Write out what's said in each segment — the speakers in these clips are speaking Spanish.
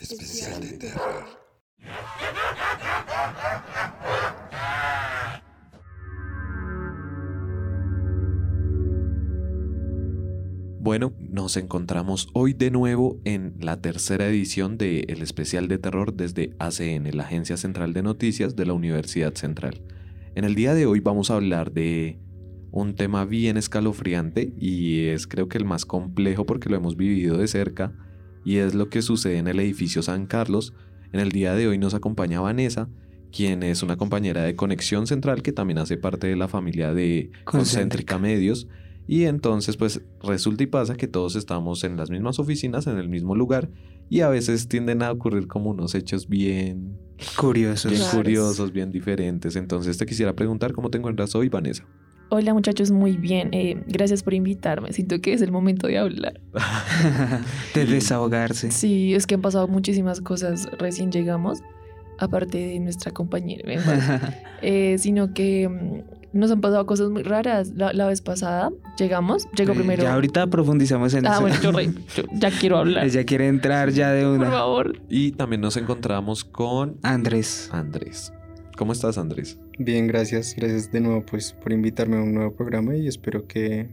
Especial de terror. Bueno, nos encontramos hoy de nuevo en la tercera edición del el especial de terror desde ACN, la Agencia Central de Noticias de la Universidad Central. En el día de hoy vamos a hablar de un tema bien escalofriante y es creo que el más complejo porque lo hemos vivido de cerca y es lo que sucede en el edificio San Carlos. En el día de hoy nos acompaña Vanessa, quien es una compañera de Conexión Central que también hace parte de la familia de Concéntrica Medios. Y entonces pues resulta y pasa que todos estamos en las mismas oficinas, en el mismo lugar y a veces tienden a ocurrir como unos hechos bien curiosos, bien curiosos, bien diferentes. Entonces te quisiera preguntar cómo te encuentras hoy, Vanessa. Hola muchachos, muy bien. Eh, gracias por invitarme. Siento que es el momento de hablar. de desahogarse. Sí, es que han pasado muchísimas cosas. Recién llegamos, aparte de nuestra compañera, eh, sino que mm, nos han pasado cosas muy raras. La, vez pasada llegamos, llegó primero. Ya ahorita profundizamos en ah, eso. bueno, yo, ya quiero hablar. Ella quiere entrar ya de una. Por favor. Y también nos encontramos con Andrés. Andrés. ¿Cómo estás, Andrés? Bien, gracias. Gracias de nuevo pues por invitarme a un nuevo programa y espero que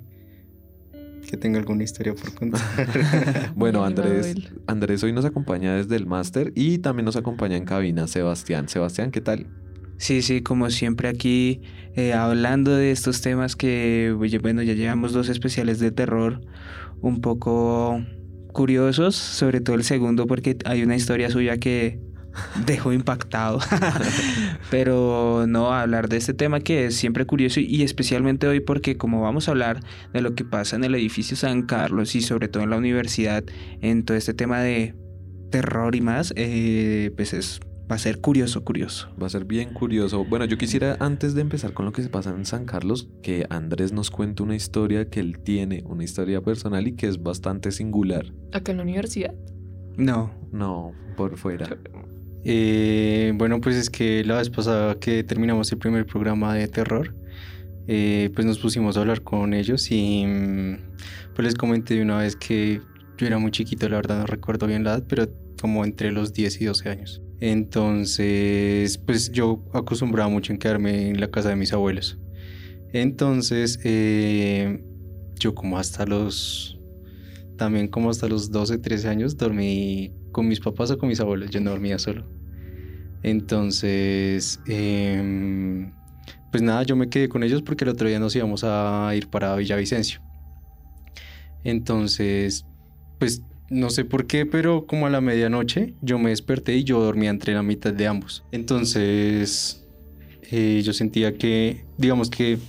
que tenga alguna historia por contar. bueno, Andrés, Andrés hoy nos acompaña desde el máster y también nos acompaña en cabina Sebastián. Sebastián, ¿qué tal? Sí, sí, como siempre aquí eh, hablando de estos temas que, bueno, ya llevamos dos especiales de terror un poco curiosos, sobre todo el segundo porque hay una historia suya que dejó impactado. Pero no, hablar de este tema que es siempre curioso y especialmente hoy porque como vamos a hablar de lo que pasa en el edificio San Carlos y sobre todo en la universidad, en todo este tema de terror y más, eh, pues es, va a ser curioso, curioso. Va a ser bien curioso. Bueno, yo quisiera antes de empezar con lo que se pasa en San Carlos, que Andrés nos cuente una historia que él tiene, una historia personal y que es bastante singular. ¿Acá en la universidad? No. No, por fuera. Eh, bueno, pues es que la vez pasada que terminamos el primer programa de terror, eh, pues nos pusimos a hablar con ellos y mm, pues les comenté de una vez que yo era muy chiquito, la verdad no recuerdo bien la edad, pero como entre los 10 y 12 años. Entonces, pues yo acostumbraba mucho en quedarme en la casa de mis abuelos. Entonces, eh, yo como hasta los, también como hasta los 12, 13 años dormí con mis papás o con mis abuelos, yo no dormía solo. Entonces, em, pues nada, yo me quedé con ellos porque el otro día nos íbamos a ir para Villavicencio. Entonces, pues no sé por qué, pero como a la medianoche yo me desperté y yo dormía entre la mitad de ambos. Entonces, eh, yo sentía que, digamos que,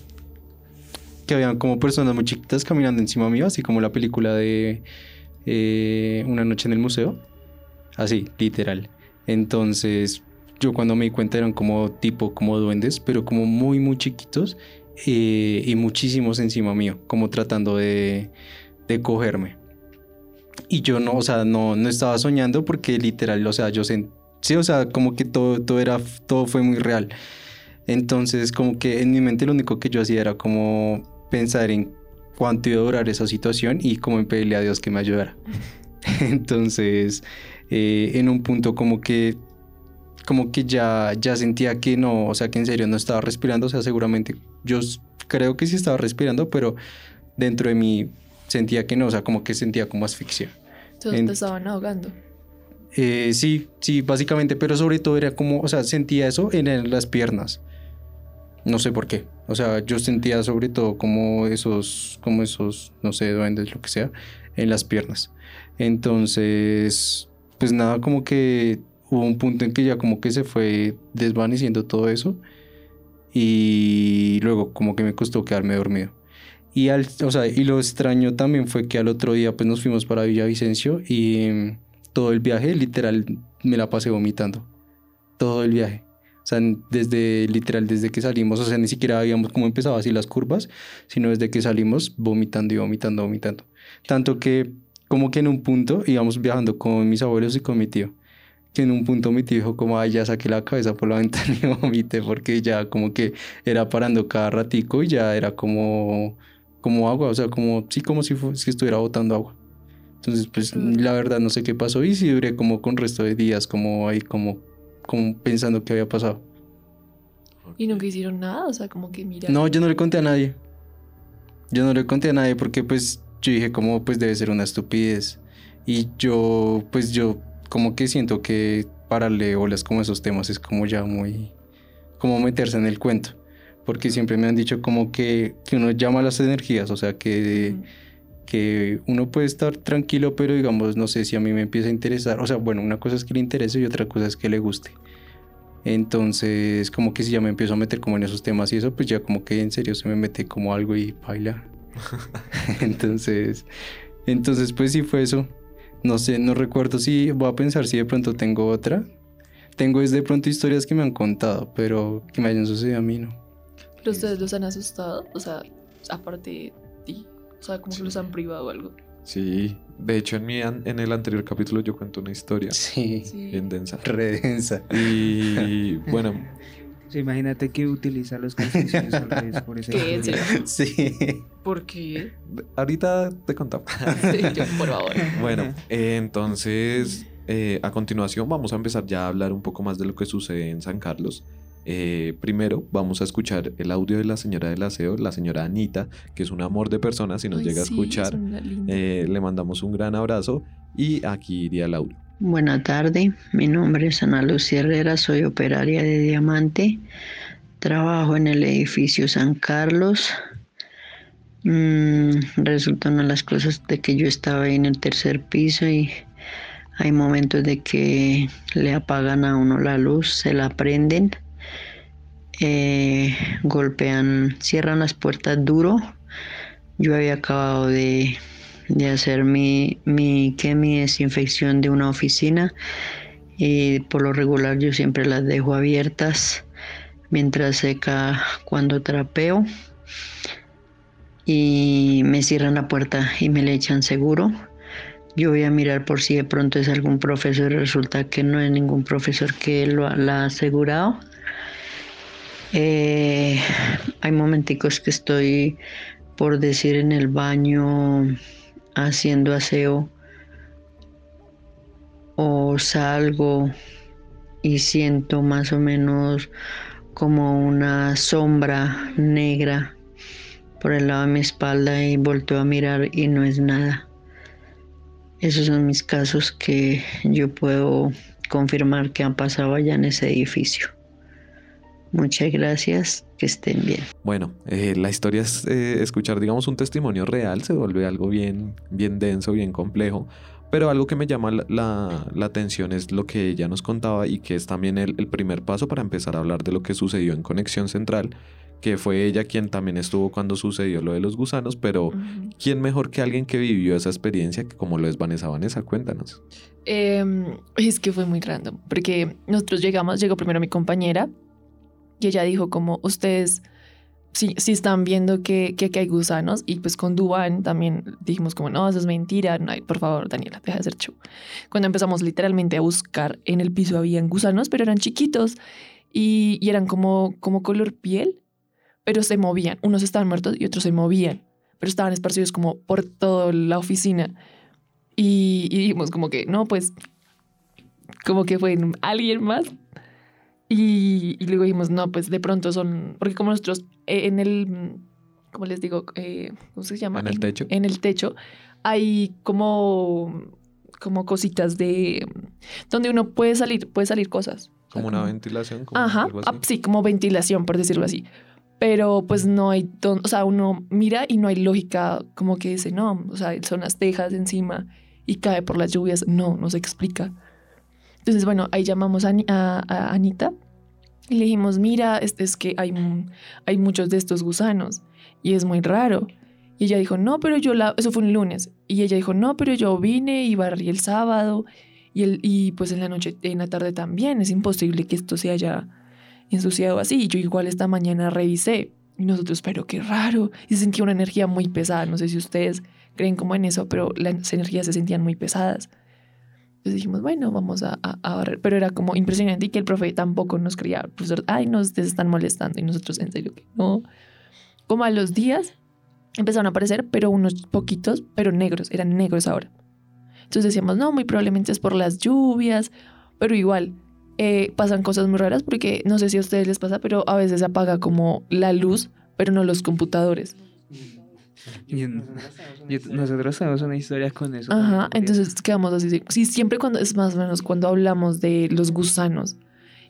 que habían como personas muy chiquitas caminando encima mío, así como la película de eh, Una noche en el museo. Así, literal. Entonces, yo cuando me di cuenta eran como tipo, como duendes, pero como muy, muy chiquitos eh, y muchísimos encima mío, como tratando de, de cogerme. Y yo no, o sea, no, no estaba soñando porque literal, o sea, yo sentí, sí, o sea, como que todo, todo, era, todo fue muy real. Entonces, como que en mi mente lo único que yo hacía era como pensar en cuánto iba a durar esa situación y como en pedirle a Dios que me ayudara. Entonces, eh, en un punto como que como que ya, ya sentía que no, o sea, que en serio no estaba respirando, o sea, seguramente yo creo que sí estaba respirando, pero dentro de mí sentía que no, o sea, como que sentía como asfixia. Entonces te estaban ahogando. Eh, sí, sí, básicamente, pero sobre todo era como, o sea, sentía eso en, las piernas. No sé por qué. O sea, yo sentía sobre todo como esos, como esos, no sé, duendes, lo que sea, en las piernas. Entonces, pues nada, como que hubo un punto en que ya como que se fue desvaneciendo todo eso y luego como que me costó quedarme dormido. Y, al, o sea, y lo extraño también fue que al otro día pues nos fuimos para Villavicencio y mm, todo el viaje literal me la pasé vomitando. Todo el viaje. Sea, desde literal, desde que salimos, o sea, ni siquiera habíamos como empezado así las curvas, sino desde que salimos vomitando y vomitando, vomitando. Tanto que como que en un punto íbamos viajando con mis abuelos y con mi tío que en un punto mi tío dijo como, ay, ya saqué la cabeza por la ventana y vomité porque ya como que era parando cada ratico y ya era como, como agua, o sea, como, sí, como si, si estuviera botando agua. Entonces, pues la verdad no sé qué pasó y sí duré como con resto de días, como ahí, como, como pensando qué había pasado. Y nunca hicieron nada, o sea, como que mira. No, yo no le conté a nadie. Yo no le conté a nadie porque pues yo dije como pues debe ser una estupidez. Y yo pues yo como que siento que pararle olas como esos temas es como ya muy como meterse en el cuento. Porque siempre me han dicho como que, que uno llama a las energías, o sea que. Que uno puede estar tranquilo, pero digamos, no sé si a mí me empieza a interesar. O sea, bueno, una cosa es que le interese y otra cosa es que le guste. Entonces, como que si ya me empiezo a meter como en esos temas y eso, pues ya como que en serio se me mete como algo y baila. entonces, entonces pues sí fue eso. No sé, no recuerdo si voy a pensar si de pronto tengo otra. Tengo es de pronto historias que me han contado, pero que me hayan sucedido a mí, ¿no? ¿Pero ustedes los han asustado? O sea, aparte de ti. O sea, como que los han privado o algo. Sí, de hecho en, mi, an- en el anterior capítulo yo cuento una historia Sí, Sí. bien densa. redensa. Y bueno, Sí, imagínate que utiliza los calzoncillos al revés por esa ¿Qué? ¿En. Sí. ¿Por qué? ahorita te contamos. Sí, yo, por favor. Bueno, eh, entonces eh, a continuación vamos a empezar ya a hablar un poco más de lo que sucede en San Carlos. Eh, primero vamos a escuchar el audio de la señora del aseo, la señora Anita, que es un amor de persona, si nos Ay, llega a escuchar, eh, le mandamos un gran abrazo y aquí iría el audio. Buena tarde, mi nombre es Ana Lucía Herrera, soy operaria de Diamante, trabajo en el edificio San Carlos. Mm, resulta una de las cosas de que yo estaba ahí en el tercer piso y hay momentos de que le apagan a uno la luz, se la prenden, eh, golpean, cierran las puertas duro. Yo había acabado de de hacer mi, mi, que desinfección de una oficina y por lo regular yo siempre las dejo abiertas mientras seca cuando trapeo y me cierran la puerta y me le echan seguro. Yo voy a mirar por si de pronto es algún profesor y resulta que no es ningún profesor que lo la ha asegurado. Eh, hay momenticos que estoy por decir en el baño haciendo aseo o salgo y siento más o menos como una sombra negra por el lado de mi espalda y volteo a mirar y no es nada. Esos son mis casos que yo puedo confirmar que han pasado allá en ese edificio. Muchas gracias, que estén bien. Bueno, eh, la historia es eh, escuchar, digamos, un testimonio real, se vuelve algo bien, bien denso, bien complejo, pero algo que me llama la, la- la atención es lo que ella nos contaba y que es también el, el primer paso para empezar a hablar de lo que sucedió en Conexión Central, que fue ella quien también estuvo cuando sucedió lo de los gusanos, pero Ujú. ¿quién mejor que alguien que vivió esa experiencia que como lo es Vanessa? Vanessa, cuéntanos. Em, es que fue muy random, porque nosotros llegamos, llegó primero mi compañera y ella dijo como ustedes sí, sí están viendo que, que, hay gusanos y pues con Duan también dijimos como no, eso es mentira, no por favor Daniela, deja de hacer show. Cuando empezamos literalmente a buscar en el piso habían gusanos, pero eran chiquitos y, y eran como, como color piel, pero se movían, unos estaban muertos y otros se movían, pero estaban esparcidos como por toda la oficina. Y, y dijimos como que, no, pues, como que fue alguien más. Y, y luego dijimos, no, pues de pronto son, porque como nosotros eh, en el, ¿cómo les digo? Eh, ¿Cómo se llama? ¿En el techo? En el techo hay como, como cositas de, donde uno puede salir, puede salir cosas. O sea, Como una como- ventilación, como Ajá, algo así. ah, sí, como ventilación, por decirlo así. Pero pues no hay, don- o sea, uno mira y no hay lógica como que dice, no, o sea, son las tejas encima y cae por las lluvias. No, no se explica. Entonces, bueno, ahí llamamos a, Ani- a- a Anita y le dijimos, mira, este es que hay, hay muchos de estos gusanos y es muy raro. Y ella dijo, no, pero yo eso fue un lunes. Y ella dijo, no, pero yo vine y barrí el sábado y, el, y pues en la noche, en la tarde también. Es imposible que esto se haya ensuciado así. Yo igual esta mañana revisé. Y nosotros, pero qué raro. Y se sentía una energía muy pesada. No sé si ustedes creen como en eso, pero las energías se sentían muy pesadas. Entonces dijimos, bueno, vamos a, a, a barrer. Pero era como impresionante y que el profe tampoco nos creía. El profesor, ay, no, ustedes están molestando. Y nosotros, en serio, que no. Como a los días empezaron a aparecer, pero unos poquitos, pero negros. Eran negros ahora. Entonces decíamos, no, muy probablemente es por las lluvias, pero igual eh, pasan cosas muy raras porque no sé si a ustedes les pasa, pero a veces se apaga como la luz, pero no los computadores. Y nosotros tenemos una historia con eso. Ajá, también. entonces quedamos así. Sí, siempre cuando es más o menos cuando hablamos de los gusanos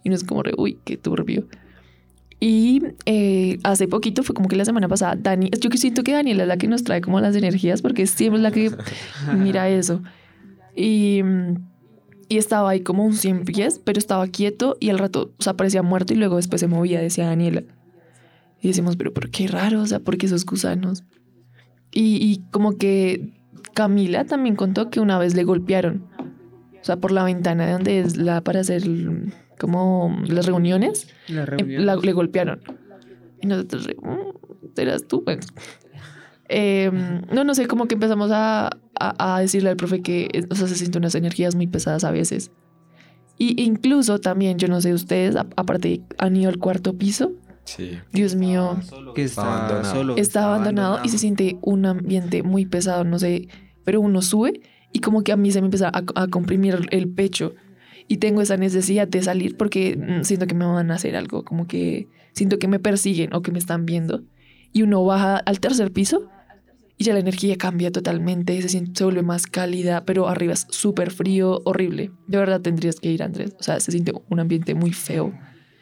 y no es como, re, uy, qué turbio. Y eh, hace poquito, fue como que la semana pasada, Dani, yo que siento que Daniela es la que nos trae como las energías porque siempre es la que mira eso. Y, y estaba ahí como un 100 pies, pero estaba quieto y al rato, o sea, parecía muerto y luego después se movía, decía Daniela. Y decimos, pero, pero qué raro, o sea, ¿por qué esos gusanos? Y, y como que Camila también contó que una vez le golpearon, o sea, por la ventana de donde es la para hacer como las reuniones, La reunión. la- le golpearon. Y nosotros, "Mm, serás tú. Bueno. Eh, no, no sé, como que empezamos a, a- a decirle al profe que eh, o sea, se sienten unas energías muy pesadas a veces. Y incluso también, yo no sé, ustedes, aparte, han ido al cuarto piso. Sí. Dios mío, que está abandonado. solo. está abandonado y se siente un ambiente muy pesado, no sé, pero uno sube y como que a mí se me empieza a, a comprimir el pecho y tengo esa necesidad de salir porque mm, siento que me van a hacer algo, como que siento que me persiguen o que me están viendo y uno baja al tercer piso y ya la energía cambia totalmente, se, siente, se vuelve más cálida, pero arriba es súper frío, horrible. De verdad tendrías que ir, Andrés. O sea, se siente un ambiente muy feo.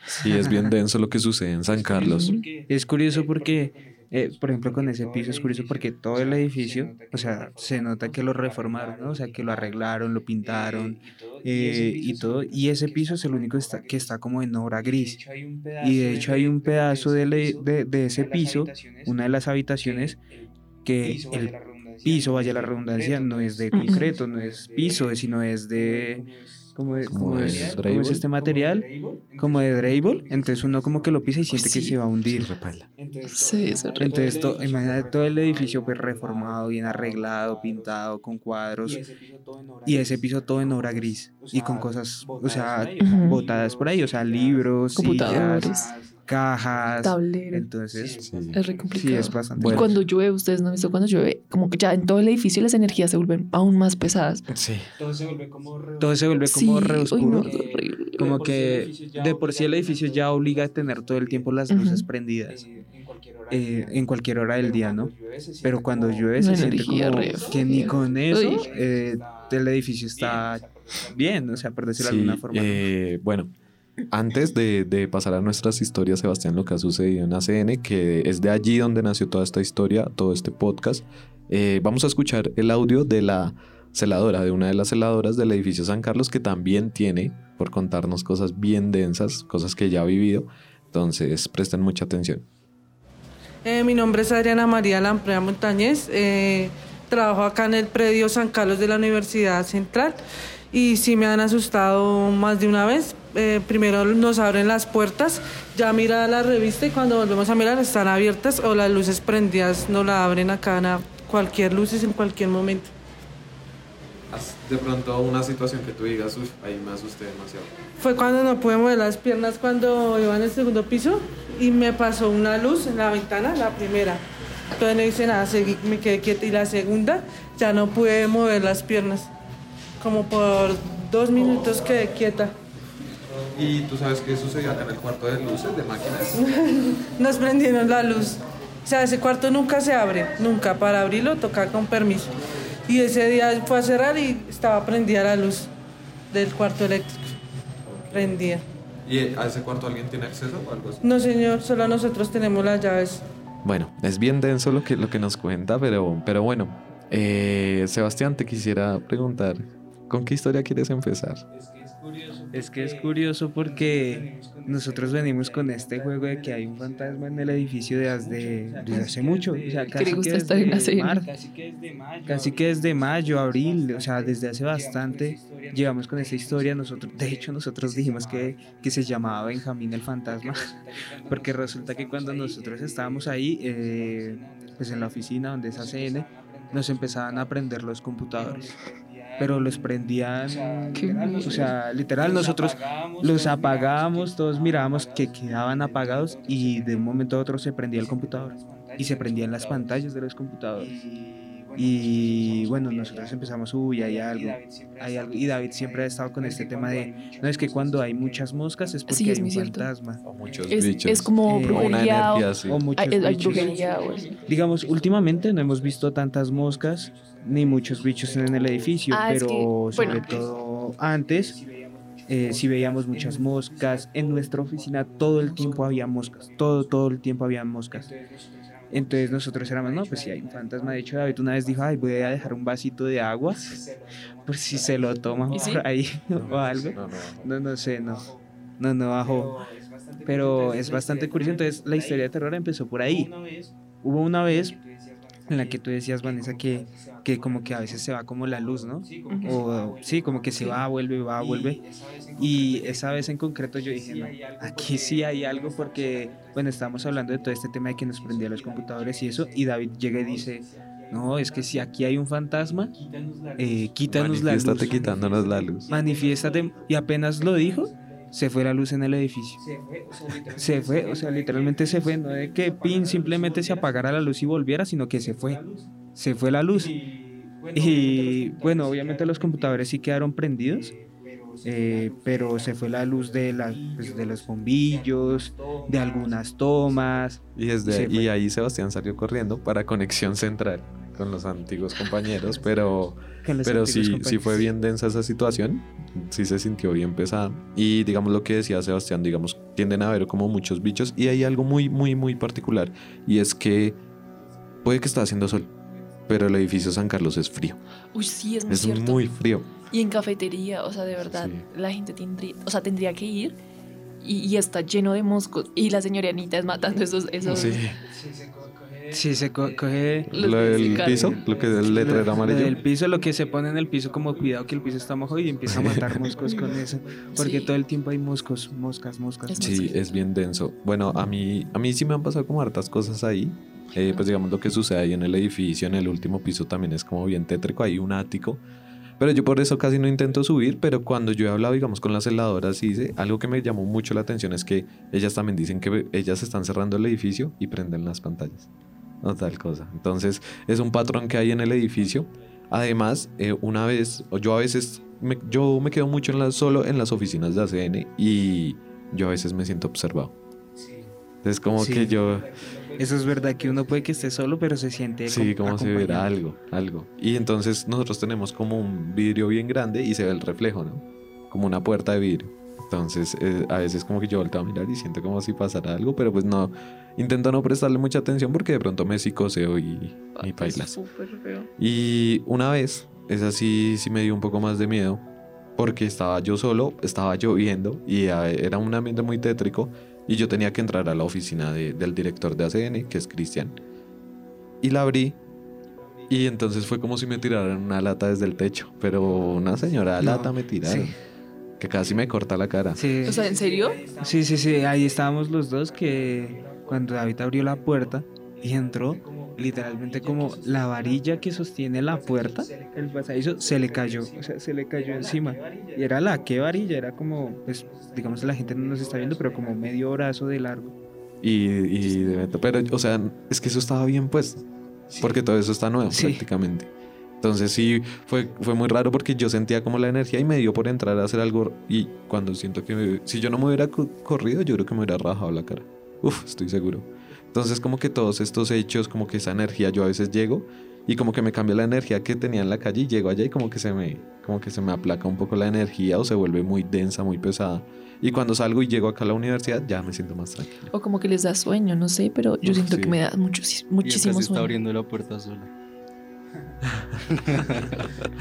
Sí, es bien denso lo que sucede en San Carlos. Es curioso porque, eh, por ejemplo, con ese piso es curioso porque todo el edificio, o sea, se nota que lo reformaron, ¿no? O sea, que lo arreglaron, lo pintaron eh, y todo. Y ese piso es el único está- que está como en obra gris. Y de hecho hay un pedazo de, le- de, de ese piso, una de las habitaciones, que el piso, vaya la redundancia, no es de concreto, no es piso, sino es de... ¿Cómo es, Como de es- cómo es este material? Como de drywall. Entonces uno como que lo pisa y siente que sí. se va a hundir. Sí, es horrible. Entonces, to- imagínate todo el edificio pues reformado, bien arreglado, pintado, con cuadros. Y ese piso todo en obra gris. Y con cosas, o sea, botadas por ahí. O sea, libros, Computadores. sillas, cajas. Tablero. Entonces, Sí. Es re sí, complicado. es bastante. Y cuando llueve, ustedes no han visto cuando llueve, como que ya en todo el edificio las energías se vuelven aún más pesadas. Sí. Todo se vuelve como Sí, re uy, oscuro. no, es horrible. Como que de por sí el edificio ya obliga a tener todo el tiempo las luces Ujú. prendidas. eh, en cualquier hora del día, ¿no? Pero cuando llueve se Una siente energía como re que ni con eso eh, el edificio está bien, o sea, por decirlo de alguna forma. eh, bueno, antes de, de pasar a nuestras historias, Sebastián, lo que ha sucedido en ACN, que es de allí donde nació toda esta historia, todo este podcast, eh, vamos a escuchar el audio de la celadora, de una de las celadoras del edificio San Carlos, que también tiene por contarnos cosas bien densas, cosas que ya ha vivido. Entonces, presten mucha atención. Eh, mi nombre es Adriana María Lamprea Montañez. eh, trabajo acá en el predio San Carlos de la Universidad Central y sí me han asustado más de una vez. Eh, primero nos abren las puertas, ya mira la revista y cuando volvemos a mirar están abiertas o las luces prendidas no la abren acá a cualquier luces en cualquier momento. De pronto una situación que tú digas, uff, ahí me asusté demasiado. Fue cuando no pude mover las piernas cuando iba en el segundo piso y me pasó una luz en la ventana, la primera. Entonces no hice nada, seguí, me quedé quieta y la segunda ya no pude mover las piernas. Como por dos minutos quedé quieta. ¿Y tú sabes qué sucedió acá en el cuarto de luces de máquinas? Nos prendieron la luz. O sea, ese cuarto nunca se abre, nunca. Para abrirlo toca con permiso. Y ese día fue a cerrar y estaba prendida la luz del cuarto eléctrico. Prendida. ¿Y a ese cuarto alguien tiene acceso o algo así? No, señor, solo nosotros tenemos las llaves. Bueno, es bien denso lo que, lo que nos cuenta, pero, pero bueno. Eh, Sebastián, te quisiera preguntar, ¿con qué historia quieres empezar? Es que es curioso porque nosotros venimos con este juego de que hay un fantasma en el edificio desde, desde hace mucho. O sea, casi gusta que estar en la desde marzo. Casi que desde mayo, abril, o sea, desde hace bastante llevamos con esta historia. Nosotros, de hecho, nosotros dijimos que, que se llamaba Benjamín el fantasma, porque resulta que cuando nosotros estábamos ahí, eh, pues en la oficina donde es ACN, nos empezaban a prender los computadores. Pero los prendían, o sea, literal, nosotros los apagábamos, todos mirábamos que quedaban apagados y de un momento a otro se prendía el computador y se prendían las pantallas de los computadores. Y bueno, nosotros empezamos, uy, hay algo, hay algo. Y David siempre ha estado con este tema de, no es que cuando hay muchas moscas es porque Sí, es hay un cierto. fantasma. O muchos Es, bichos. es como Eh, brujería o, energía así. O muchos hay, hay bichos. brujería. Digamos, últimamente no hemos visto tantas moscas ni muchos bichos en el edificio, Ah, es pero que, sobre bueno. todo antes eh, sí veíamos muchas moscas. En nuestra oficina todo el tiempo había moscas, todo, todo el tiempo había moscas. Entonces nosotros éramos, no, pues si hay un fantasma. De hecho, David una vez dijo, ay, voy a dejar un vasito de agua por si se lo toman ¿Y sí? por ahí o algo. No, no. No, no sé, no. No, no bajó. Pero es bastante curioso. Entonces, la historia de terror empezó por ahí. Hubo una vez en la que tú decías, Vanessa, que, que como que a veces se va como la luz, ¿no? O sí, como que se va, vuelve, va, vuelve. Y esa vez en concreto yo dije, no, aquí sí hay algo porque, bueno, estábamos hablando de todo este tema de que nos prendía los computadores y eso, y David llega y dice, no, es que si aquí hay un fantasma, eh, quítanos la luz. Manifiéstate quitándonos la luz. Manifiéstate. Y apenas lo dijo, se fue la luz en el edificio. Se fue, o sea, literalmente se fue. No de que pin simplemente se apagara la luz y volviera, sino que se fue. Se fue la luz. Y bueno, obviamente los computadores sí quedaron prendidos. eh, pero se fue la luz de, la, pues, de los bombillos, de algunas tomas. Y, desde, y ahí Sebastián salió corriendo para conexión central con los antiguos compañeros, pero, con los pero sí, sí fue bien densa esa situación, sí se sintió bien pesada. Y digamos lo que decía Sebastián, digamos, tienden a haber como muchos bichos y hay algo muy, muy, muy particular y es que puede que está haciendo sol, pero el edificio San Carlos es frío, Uy, sí, es muy es cierto. muy frío. Y en cafetería, o sea, de verdad, Sí. la gente tendría, o sea, tendría que ir y, y está lleno de moscos. Y la señora Anita es matando esos, esos Sí. Sí, se co- coge Lo del piso, lo que es el letrero Lo amarillo. del piso, lo que se pone en el piso, como cuidado que el piso está mojado y empieza a matar moscos con eso. Porque Sí. todo el tiempo hay moscos, moscas, moscas. Es Sí, es bien denso. Bueno, a mí, a mí sí me han pasado como hartas cosas ahí. Eh, pues digamos lo que sucede ahí en el edificio, en el último piso también es como bien tétrico, hay un ático. Pero yo por eso casi no intento subir, pero cuando yo he hablado, digamos, con las heladoras, dice, algo que me llamó mucho la atención es que ellas también dicen que ellas están cerrando el edificio y prenden las pantallas. O tal cosa. Entonces, es un patrón que hay en el edificio. Además, eh, una vez, o yo a veces, me, yo me quedo mucho en la, solo en las oficinas de ACN y yo a veces me siento observado. Es como Sí. que yo, Eso es verdad que uno puede que esté solo, pero se siente sí, como si hubiera algo, algo. Y entonces nosotros tenemos como un vidrio bien grande y se ve el reflejo, ¿no? Como una puerta de vidrio. Entonces, eh, a veces como que yo volteo a mirar y siento como si pasara algo, pero pues no, intento no prestarle mucha atención porque de pronto me psicoseo y, y paila. súper feo. Y una vez, esa sí, sí me dio un poco más de miedo, porque estaba yo solo, estaba lloviendo y ah, era un ambiente muy tétrico y yo tenía que entrar a la oficina de- del director de ACN, que es Cristian. Y la abrí y entonces fue como si me tiraran una lata desde el techo, pero una señora No, lata me tiraron, sí. que casi me corta la cara. Sí. O sea, ¿en serio? sí, sí, sí, ahí estábamos los dos que cuando David abrió la puerta y entró, literalmente como la varilla que sostiene la puerta, el pasadizo, se le cayó, o sea, se le cayó encima. Y era la que varilla, era como, pues, digamos, la gente no nos está viendo, pero como medio brazo de largo. Y, y de- pero, o sea, es que eso estaba bien puesto. Porque todo eso está nuevo Sí. prácticamente. Entonces sí, fue, fue muy raro porque yo sentía como la energía y me dio por entrar a hacer algo. Y cuando siento que me- si yo no me hubiera co- corrido, yo creo que me hubiera rajado la cara. Uf, estoy seguro. Entonces como que todos estos hechos, como que esa energía, yo a veces llego y como que me cambia la energía que tenía en la calle y llego allá y como que se me, como que se me aplaca un poco la energía o se vuelve muy densa, muy pesada. Y cuando salgo y llego acá a la universidad, ya me siento más tranquilo. O como que les da sueño, no sé, pero yo Uf, siento sí. que me da mucho, Y muchísimo se está sueño. abriendo la puerta sola.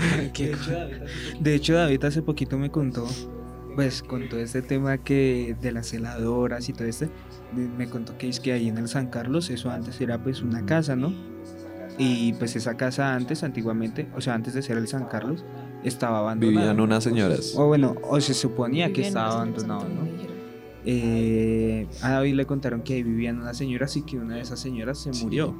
De hecho, David hace poquito me contó, pues con todo este tema que de las heladoras y todo este, me contó que es que ahí en el San Carlos, eso antes era pues una casa, ¿no? Y pues esa casa antes, antiguamente, o sea, antes de ser el San Carlos, estaba abandonada. Vivían unas señoras. O bueno, o se suponía que estaba abandonado, ¿no? Eh, a David le contaron que ahí vivían unas señoras y que una de esas señoras se murió.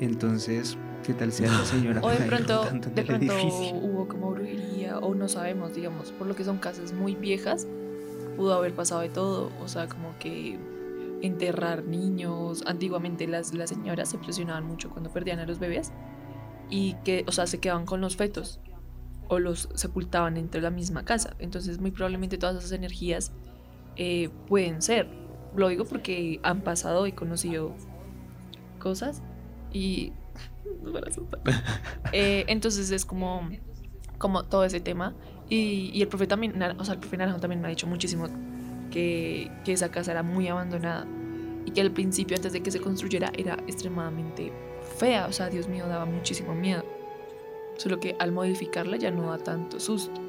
Entonces, ¿qué tal sea la señora? O de pronto, de pronto hubo como brujería, o no sabemos, digamos, por lo que son casas muy viejas, pudo haber pasado de todo. O sea, como que enterrar niños. Antiguamente las, las señoras se presionaban mucho cuando perdían a los bebés. y que, o sea, se quedaban con los fetos o los sepultaban entre la misma casa. Entonces, muy probablemente todas esas energías eh, pueden ser. Lo digo porque han pasado y conocido cosas y eh, entonces es como, como todo ese tema. Y, y el profe también, o sea, el profe Naranjo también me ha dicho muchísimo que, esa casa era muy abandonada y que al principio, antes de que se construyera, era extremadamente fea. O sea, Dios mío, daba muchísimo miedo. Solo que al modificarla ya no da tanto susto.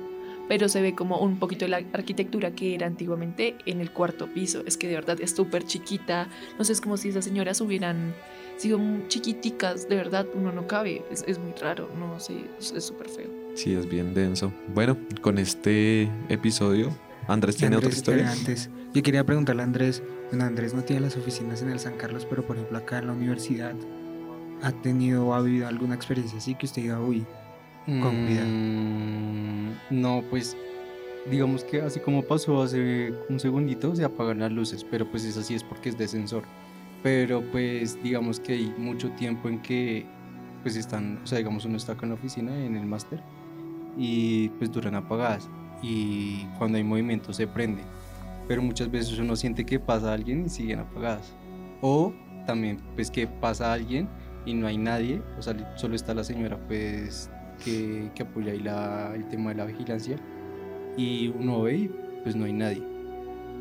Pero se ve como un poquito de la arquitectura que era antiguamente en el cuarto piso. Es que de verdad es súper chiquita. No sé, es como si esas señoras hubieran sido chiquiticas. De verdad, uno no cabe. Es, es muy raro. No sé, es súper feo. Sí, es bien denso. Bueno, con este episodio, Andrés tiene otra historia. Antes, yo quería preguntarle a Andrés. Bueno, Andrés no tiene las oficinas en el San Carlos, pero por ejemplo acá en la universidad ha tenido o ha vivido alguna experiencia así que usted diga, uy, con vida? Mm, no, pues digamos que así como pasó hace un segundito, se apagan las luces, pero pues eso sí es porque es de sensor. Pero pues digamos que hay mucho tiempo en que pues están, o sea, digamos uno está acá en la oficina, en el máster, y pues duran apagadas. Y cuando hay movimiento se prende. Pero muchas veces uno siente que pasa alguien y siguen apagadas. O también pues que pasa alguien y no hay nadie, o sea, solo está la señora pues que, que apoya ahí la, el tema de la vigilancia y uno ve y pues no hay nadie.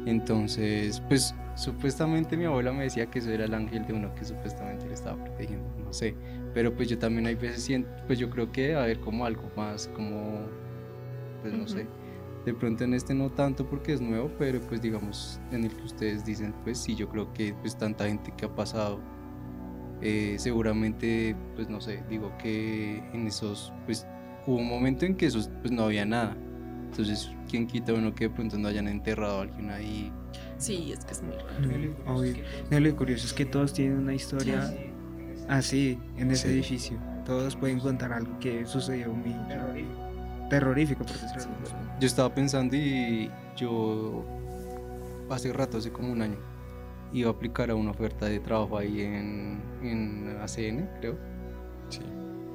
Entonces, pues supuestamente mi abuela me decía que eso era el ángel de uno que supuestamente le estaba protegiendo, no sé, pero pues yo también hay veces siento, pues yo creo que a ver como algo más, como, pues no sé, de pronto en este no tanto porque es nuevo, pero pues digamos en el que ustedes dicen, pues sí, yo creo que pues tanta gente que ha pasado eh, seguramente, pues no sé, digo que en esos, pues hubo un momento en que esos, pues no había nada. Entonces, ¿quién quita uno que de pronto no hayan enterrado a alguien ahí? Sí, es que es muy raro. lo curioso es que todos tienen una historia así en ese edificio. Todos pueden contar algo que sucedió muy terrorífico, por Yo estaba pensando y yo hace rato, hace como un año, iba a aplicar a una oferta de trabajo ahí en, en ACN, creo. Sí.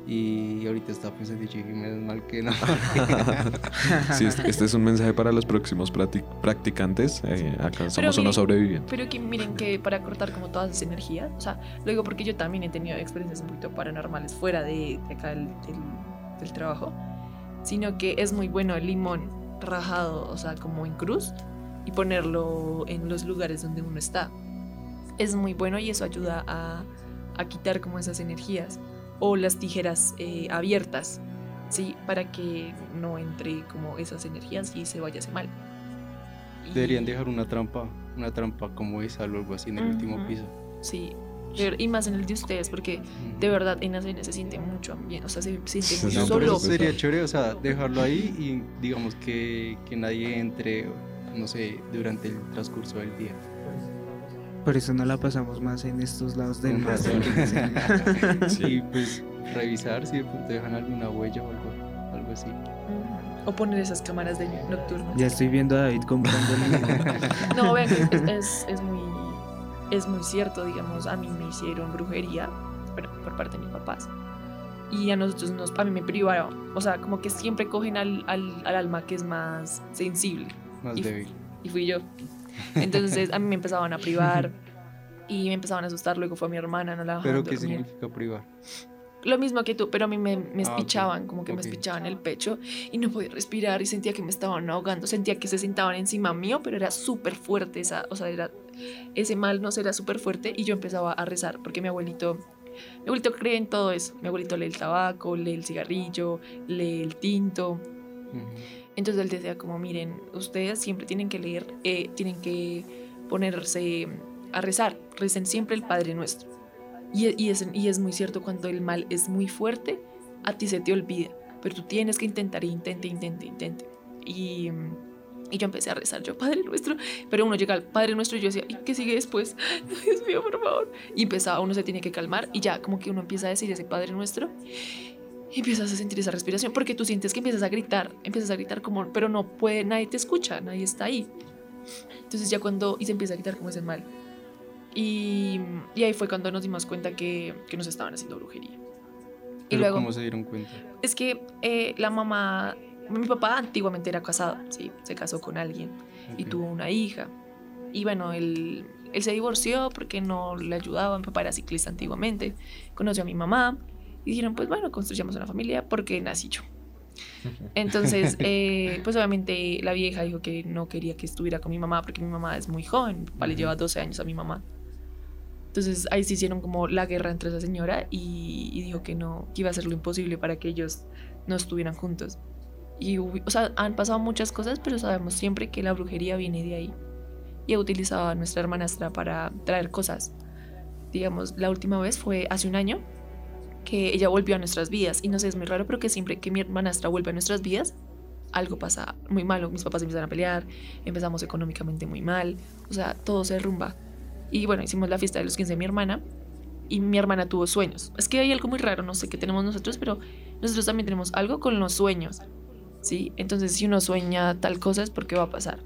Y ahorita estaba pensando, dije, menos mal que no. sí, este, este es un mensaje para los próximos practicantes. Eh, acá somos unos sobrevivientes. Pero que miren que para cortar como todas esas energías, o sea, lo digo porque yo también he tenido experiencias un poquito paranormales fuera de, acá del, del trabajo, sino que es muy bueno el limón rajado, o sea, como en cruz, y ponerlo en los lugares donde uno está es muy bueno y eso ayuda a, a quitar como esas energías o las tijeras eh, abiertas, ¿sí? Para que no entre como esas energías y se vaya mal. Deberían dejar una trampa, una trampa como esa o algo así en el último piso. Sí, y más en el de ustedes, porque de verdad en ACN se siente mucho ambiente, o sea, se siente muy solo. sería chévere, o sea, dejarlo ahí y digamos que, que nadie entre, no sé, durante el transcurso del día. Por eso no la pasamos más en estos lados del mar. sí, pues revisar si de pronto dejan alguna huella o algo, algo así. O poner esas cámaras de nocturno. Ya estoy viendo a David comprando. no, vean, es, es, muy, es muy cierto, digamos, a mí me hicieron brujería, pero por parte de mis papás. Y a nosotros, nos, a mí me privaron. O sea, como que siempre cogen al, al, al alma que es más sensible. Más débil. Y fui yo. Entonces a mí me empezaban a privar y me empezaban a asustar. Luego fue mi hermana, no la ¿Pero qué significa privar? Lo mismo que tú, pero a mí me, me ah, espichaban, como que me espichaban el pecho y no podía respirar y sentía que me estaban ahogando. Sentía que se sentaban encima mío, pero era súper fuerte esa, o sea, era, ese mal no era súper fuerte y yo empezaba a rezar porque mi abuelito mi abuelito cree en todo eso. Mi abuelito lee el tabaco, lee el cigarrillo, lee el tinto. Entonces él decía como, miren, ustedes siempre tienen que leer, eh, tienen que ponerse a rezar, recen siempre el Padre Nuestro. Y, y, es, y es muy cierto, cuando el mal es muy fuerte, a ti se te olvida, pero tú tienes que intentar, intente, intente, intente. Y, y yo empecé a rezar, yo, Padre Nuestro, pero uno llega al Padre Nuestro y yo decía, ¿y qué sigue después? Dios mío, por favor. Y empezaba, uno se tiene que calmar y ya como que uno empieza a decir ese Padre Nuestro y empiezas a sentir esa respiración porque tú sientes que empiezas a gritar, empiezas a gritar como, pero no puede, nadie te escucha, nadie está ahí. Entonces ya cuando, y se empieza a gritar como ese mal. Y, y ahí fue cuando nos dimos cuenta que, que nos estaban haciendo brujería. ¿Pero luego- cómo se dieron cuenta? Es que eh, la mamá, mi papá antiguamente era casado, sí, se casó con alguien y tuvo una hija. Y bueno, él, él se divorció porque no le ayudaba, mi papá era ciclista antiguamente, conoció a mi mamá y dijeron, pues bueno, construyamos una familia porque nací yo. Entonces, eh, pues obviamente la vieja dijo que no quería que estuviera con mi mamá porque mi mamá es muy joven, mi papá le Ujú. lleva 12 años a mi mamá. Entonces ahí se hicieron como la guerra entre esa señora y, y dijo que no, que iba a hacer lo imposible para que ellos no estuvieran juntos. Y, o sea, han pasado muchas cosas, pero sabemos siempre que la brujería viene de ahí. Y ha utilizado a nuestra hermanastra para traer cosas. Digamos, la última vez fue hace un año que ella volvió a nuestras vidas. Y no sé, es muy raro, pero que siempre que mi hermanastra vuelve a nuestras vidas, algo pasa muy malo. Mis papás empiezan a pelear, empezamos económicamente muy mal, o sea, todo se derrumba. Y bueno, hicimos la fiesta de los 15 de mi hermana y mi hermana tuvo sueños. Es que hay algo muy raro, no sé qué tenemos nosotros, pero nosotros también tenemos algo con los sueños. ¿Sí? Entonces, si uno sueña tal cosa es porque va a pasar.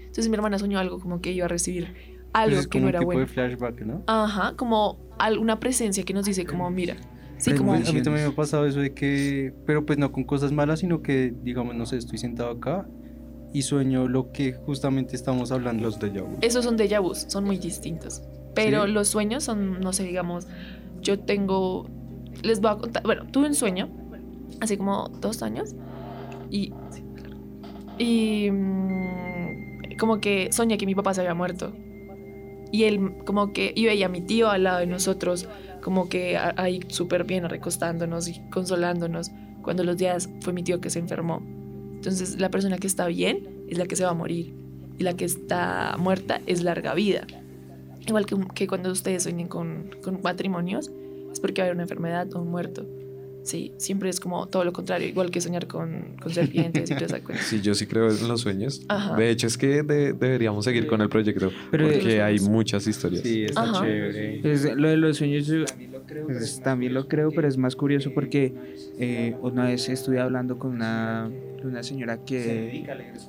Entonces, mi hermana soñó algo como que iba a recibir algo Pues es que como no un era tipo bueno. de flashback, ¿no? Ajá, como alguna presencia que nos dice como, mira, sí, como... A mí también me ha pasado eso de que, pero pues no con cosas malas, sino que, digamos, no sé, estoy sentado acá y sueño lo que justamente estamos hablando. Los de vu. Esos son déjà vus, son muy distintos. Pero Sí. los sueños son, no sé, digamos, yo tengo, les voy a contar, bueno, tuve un sueño hace como dos años y, y mm, como que soñé que mi papá se había muerto. Y él como que, y veía a mi tío al lado de nosotros, como que ahí súper bien, recostándonos y consolándonos, cuando los días fue mi tío que se enfermó. Entonces la persona que está bien es la que se va a morir y la que está muerta es larga vida. Igual que, que cuando ustedes sueñen con, con matrimonios, es porque va a haber una enfermedad o un muerto. Sí, siempre es como todo lo contrario, igual que soñar con, con serpientes y toda esa cosa. Sí, yo sí creo en los sueños. Ajá. De hecho, es que de- deberíamos seguir con el proyecto Pero- porque hay muchas historias. Sí, está Ajá. chévere. Pues, lo de los sueños yo, pues, también lo creo, pero es más curioso porque eh, una vez estuve hablando con una, una señora que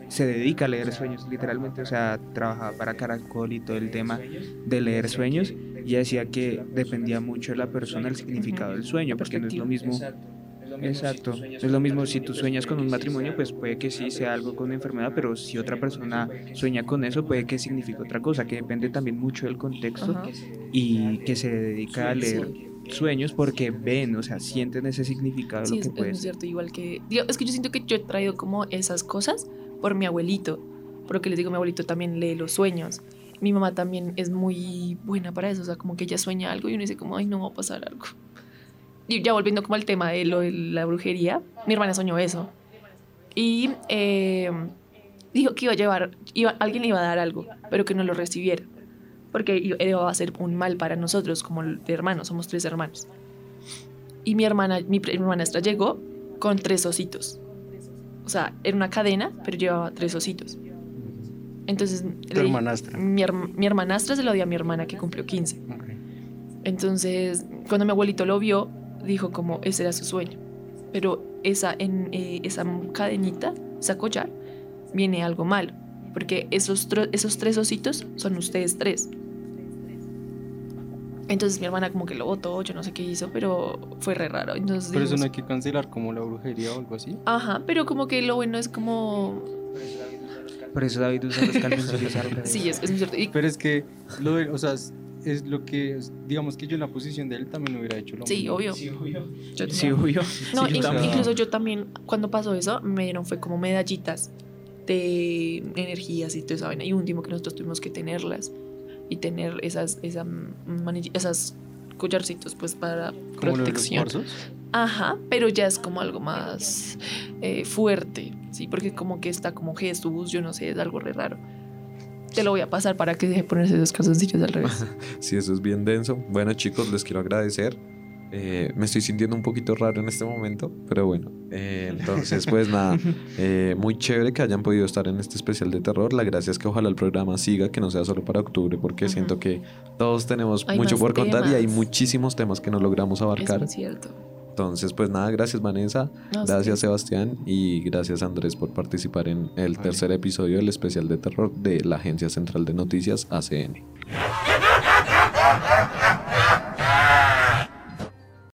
se dedica a leer sueños, literalmente, o sea, trabajaba para Caracol y todo el tema de leer sueños y decía que dependía mucho de la persona el significado del sueño, porque no es lo mismo. Exacto, es lo mismo si tú sueñas con un matrimonio, pues puede que sí sea algo con una enfermedad, pero si otra persona sueña con eso, puede que signifique otra cosa, que depende también mucho del contexto Ajá. y que se dedica a leer sueños porque ven, o sea, sienten ese significado Sí, lo es, que es puede ser. cierto, igual que... digo, es que yo siento que yo he traído como esas cosas por mi abuelito, porque les digo, mi abuelito también lee los sueños. Mi mamá también es muy buena para eso, o sea, como que ella sueña algo y uno dice como, ay, no va a pasar algo. Y ya volviendo como al tema de lo de la brujería, mi hermana soñó eso. Y eh, dijo que iba a llevar, iba, alguien le iba a dar algo, pero que no lo recibiera. Porque iba iba a ser un mal para nosotros como hermanos, somos tres hermanos. Y mi hermana, mi hermanastra llegó con tres ositos. O sea, era una cadena, pero llevaba tres ositos. Entonces, Tu le- hermanastra. mi, mi hermanastra se lo dio a mi hermana que cumplió 15. Ok. Entonces, cuando mi abuelito lo vio, dijo como ese era su sueño. Pero esa, en, eh, esa cadenita, esa collar, viene algo malo. Porque esos, esos tres ositos son ustedes tres. Entonces mi hermana como que lo votó, yo no sé qué hizo, pero fue re raro. Entonces Pero eso no hay que cancelar como la brujería o algo así. Ajá, pero como que lo bueno es como... Por eso David usa los calzoncillos al revés. Sí, es, es muy cierto. Y- Pero es que, lo de- o sea, es, lo que, digamos que yo en la posición de él también hubiera hecho lo sí, mismo. obvio. Yo- Sí, obvio. No, Sí, in- o sea- incluso yo también, cuando pasó eso, me dieron fue como medallitas de energías y toda esa vaina. Y un tiempo que nosotros tuvimos que tenerlas y tener esas, esa esas collarcitos pues para los protección. Ajá, pero ya es como algo más eh, fuerte, sí, porque como que está como Jesús, yo no sé, es algo re raro. Te lo voy a pasar para que deje ponerse los calzoncillos al revés. Si eso es bien denso. Bueno, chicos, les quiero agradecer. Eh, me estoy sintiendo un poquito raro en este momento, pero bueno. eh, entonces, pues nada, eh, muy chévere que hayan podido estar en este especial de terror. La gracia es que ojalá el programa siga, que no sea solo para octubre, porque siento que todos tenemos Hay mucho por contar y hay muchísimos temas que no logramos Es abarcar. muy cierto. Entonces, pues nada, gracias Vanessa, No, gracias sí. Sebastián y gracias Andrés por participar en el tercer episodio del especial de terror de la Agencia Central de Noticias ACN.